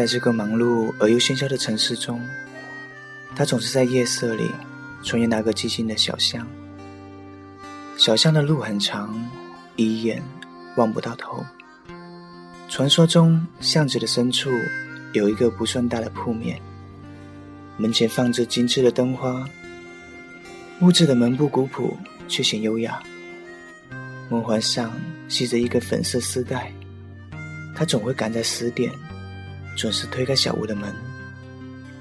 在这个忙碌而又喧嚣的城市中，他总是在夜色里穿越那个寂静的小巷。小巷的路很长，一眼望不到头。传说中，巷子的深处有一个不算大的铺面，门前放着精致的灯花。屋子的门不古朴，却显优雅。门环上系着一个粉色丝带，他总会赶在十点，准时推开小屋的门，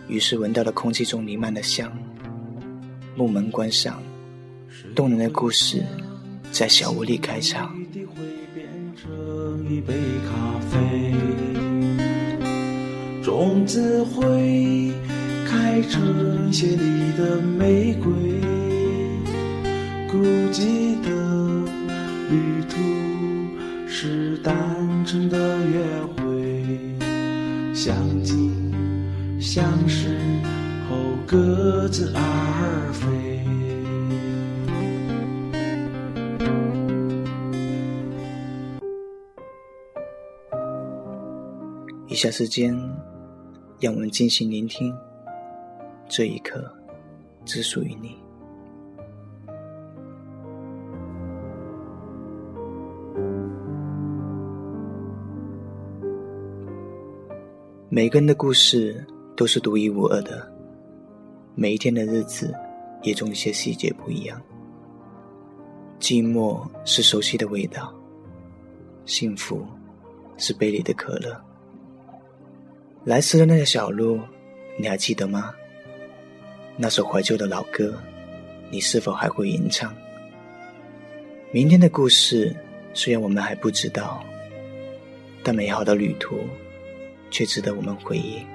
于是闻到了空气中弥漫的香。木门关上，动人的故事在小屋里开场。一杯咖啡，种子会开成血里的玫瑰，孤寂的旅途是单纯的约会，相近相识后各自而飞。以下时间，让我们静心聆听，这一刻只属于你。每个人的故事都是独一无二的，每一天的日子也总有些细节不一样。寂寞是熟悉的味道，幸福是杯里的可乐。来时的那条小路，你还记得吗？那首怀旧的老歌，你是否还会吟唱？明天的故事，虽然我们还不知道，但美好的旅途，却值得我们回忆。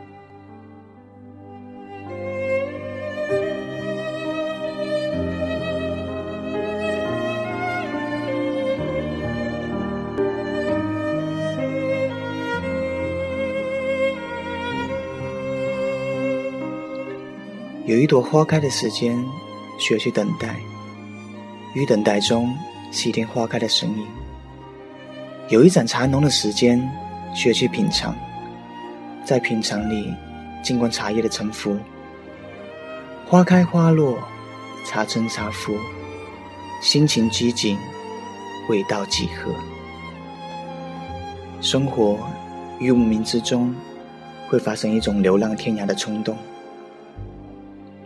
有一朵花开的时间，需要去等待。于等待中，细听花开的声音。有一盏茶浓的时间，需要去品尝。在品尝里，静观茶叶的沉浮。花开花落，茶沉茶浮，心情激景，味道几何。生活于无名之中，会发生一种流浪天涯的冲动。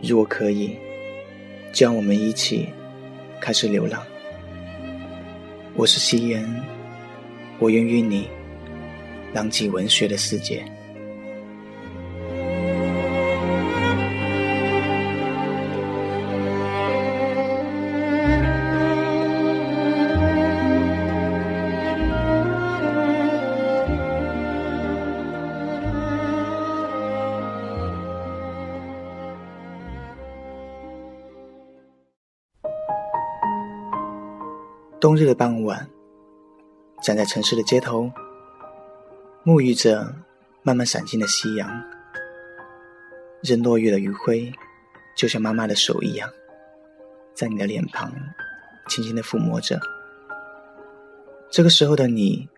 如果可以，就让我们一起开始流浪。我是夕颜，我愿与你浪迹文学的世界。冬日的傍晚，站在城市的街头，沐浴着慢慢闪进的夕阳。任落雨的余晖，就像妈妈的手一样，在你的脸庞轻轻的抚摸着。这个时候的你，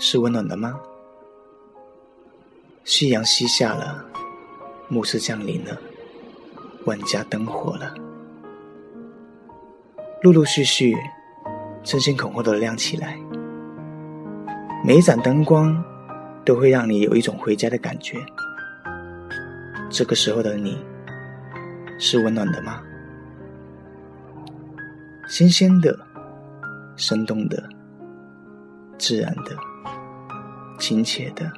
是温暖的吗？夕阳西下了，暮色降临了，万家灯火了，陆陆续续。争先恐后的亮起来，每一盏灯光都会让你有一种回家的感觉。这个时候的你，是温暖的吗？新鲜的、生动的、自然的、亲切的，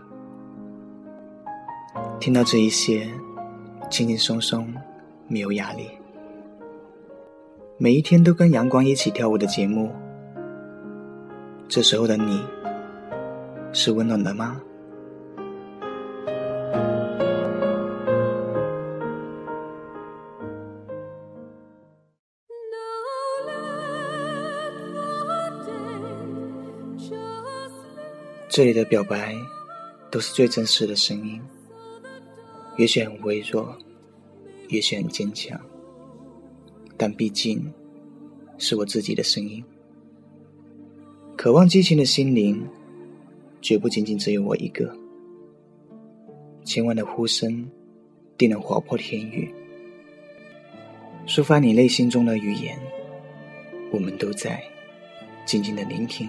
听到这一些，轻轻松松，没有压力。每一天都跟阳光一起跳舞的节目。这时候的你，是温暖的吗？这里的表白，都是最真实的声音，也许很微弱，也许很坚强，但毕竟，是我自己的声音。渴望激情的心灵，绝不仅仅只有我一个。千万的呼声，定能划破天宇，抒发你内心中的语言。我们都在静静的聆听。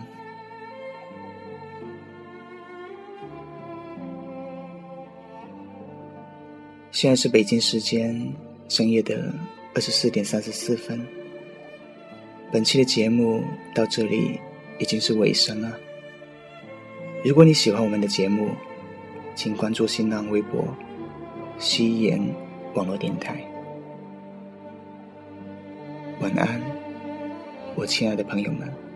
现在是北京时间深夜的二十四点三十四分。本期的节目到这里已经是尾声了。如果你喜欢我们的节目，请关注新浪微博“夕颜网络电台”。晚安，我亲爱的朋友们。